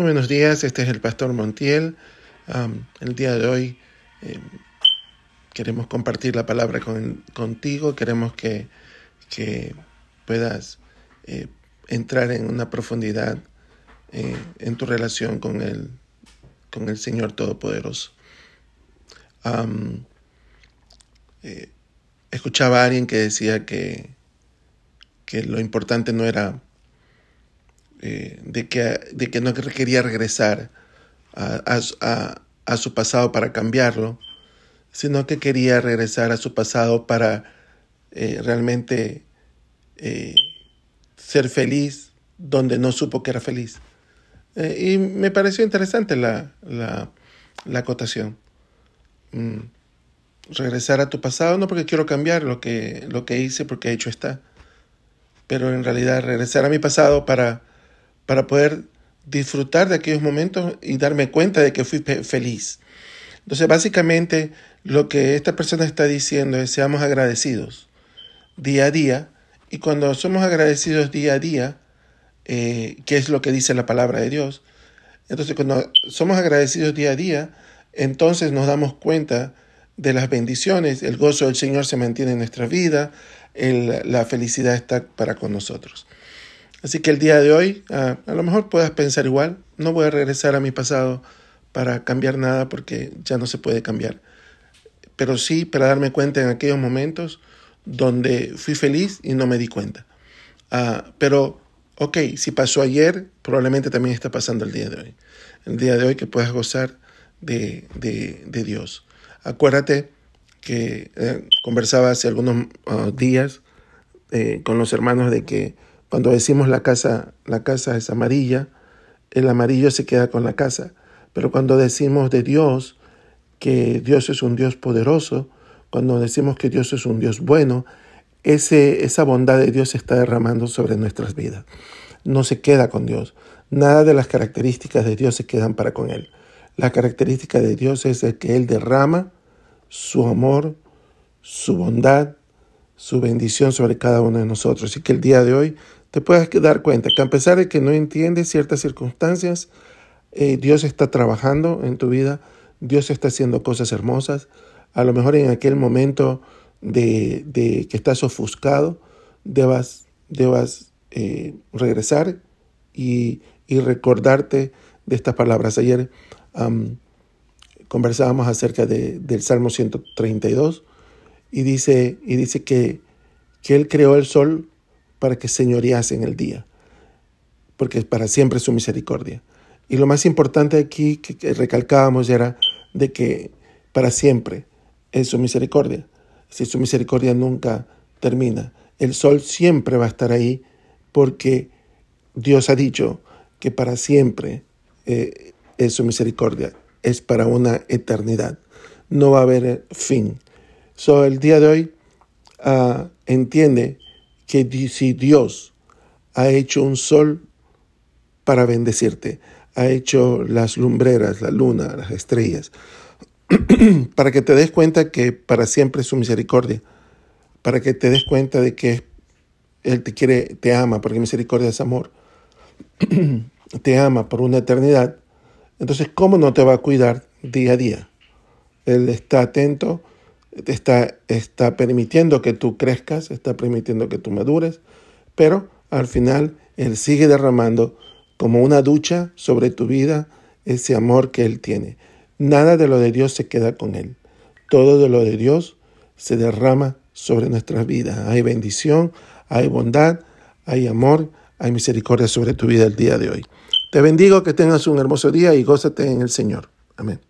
Muy buenos días, este es el Pastor Montiel. el día de hoy em, queremos compartir la palabra contigo, queremos que, puedas eh, entrar en una profundidad eh, en tu relación con el, con el Señor Todopoderoso. Eh, escuchaba a alguien que decía que, que lo importante no era eh, de, que, de que no quería regresar a, a, su pasado para cambiarlo, sino que quería regresar a su pasado para eh, realmente eh, ser feliz donde no supo que era feliz. y me pareció interesante la, la, la acotación. Mm, regresar a tu pasado, no porque quiero cambiar lo que, lo que hice, porque hecho está, pero en realidad regresar a mi pasado para para poder disfrutar de aquellos momentos y darme cuenta de que fui feliz. Entonces, básicamente, lo que esta persona está diciendo es seamos agradecidos día a día. Y cuando somos agradecidos día a día, eh, que es lo que dice la palabra de Dios, entonces cuando somos agradecidos día a día, entonces nos damos cuenta de las bendiciones, el gozo del Señor se mantiene en nuestra vida, la felicidad está para con nosotros. Así que el día de hoy, a lo mejor puedas pensar igual, no voy a regresar a mi pasado para cambiar nada porque ya no se puede cambiar. Pero sí para darme cuenta en aquellos momentos donde fui feliz y no me di cuenta. Ah, pero, ok, si pasó ayer, probablemente también está pasando el día de hoy. El día de hoy que puedas gozar de, de, Dios. Acuérdate que eh, conversaba hace algunos ah, días eh, con los hermanos de que cuando decimos la casa, la casa es amarilla, el amarillo se queda con la casa. Pero cuando decimos de Dios, que Dios es un Dios poderoso, cuando decimos que Dios es un Dios bueno, ese, esa bondad de Dios se está derramando sobre nuestras vidas. No se queda con Dios. Nada de las características de Dios se quedan para con Él. La característica de Dios es el que Él derrama su amor, su bondad, su bendición sobre cada uno de nosotros. Y que el día de hoy te puedas dar cuenta que a pesar de que no entiendes ciertas circunstancias, eh, Dios está trabajando en tu vida, Dios está haciendo cosas hermosas. A lo mejor en aquel momento de, que estás ofuscado, debas, debas eh, regresar y, recordarte de estas palabras. Ayer conversábamos acerca del Salmo 132 y dice, y dice que, que Él creó el sol para que señorease en el día, porque para siempre es su misericordia. Y lo más importante aquí que, recalcábamos era de que para siempre es su misericordia. Si su misericordia nunca termina, el sol siempre va a estar ahí porque Dios ha dicho que para siempre eh, es su misericordia, es para una eternidad. No va a haber fin. So, el día de hoy uh, entiende que si Dios ha hecho un sol para bendecirte, ha hecho las lumbreras, la luna, las estrellas, para que te des cuenta que para siempre es su misericordia, para que te des cuenta de que Él te quiere, te ama, porque misericordia es amor, te ama por una eternidad, entonces ¿cómo no te va a cuidar día a día? Él está atento está, está permitiendo que tú crezcas, está permitiendo que tú madures, pero al final Él sigue derramando como una ducha sobre tu vida ese amor que Él tiene. Nada de lo de Dios se queda con Él. Todo de lo de Dios se derrama sobre nuestras vidas. Hay bendición, hay bondad, hay amor, hay misericordia sobre tu vida el día de hoy. Te bendigo, que tengas un hermoso día y gózate en el Señor. Amén.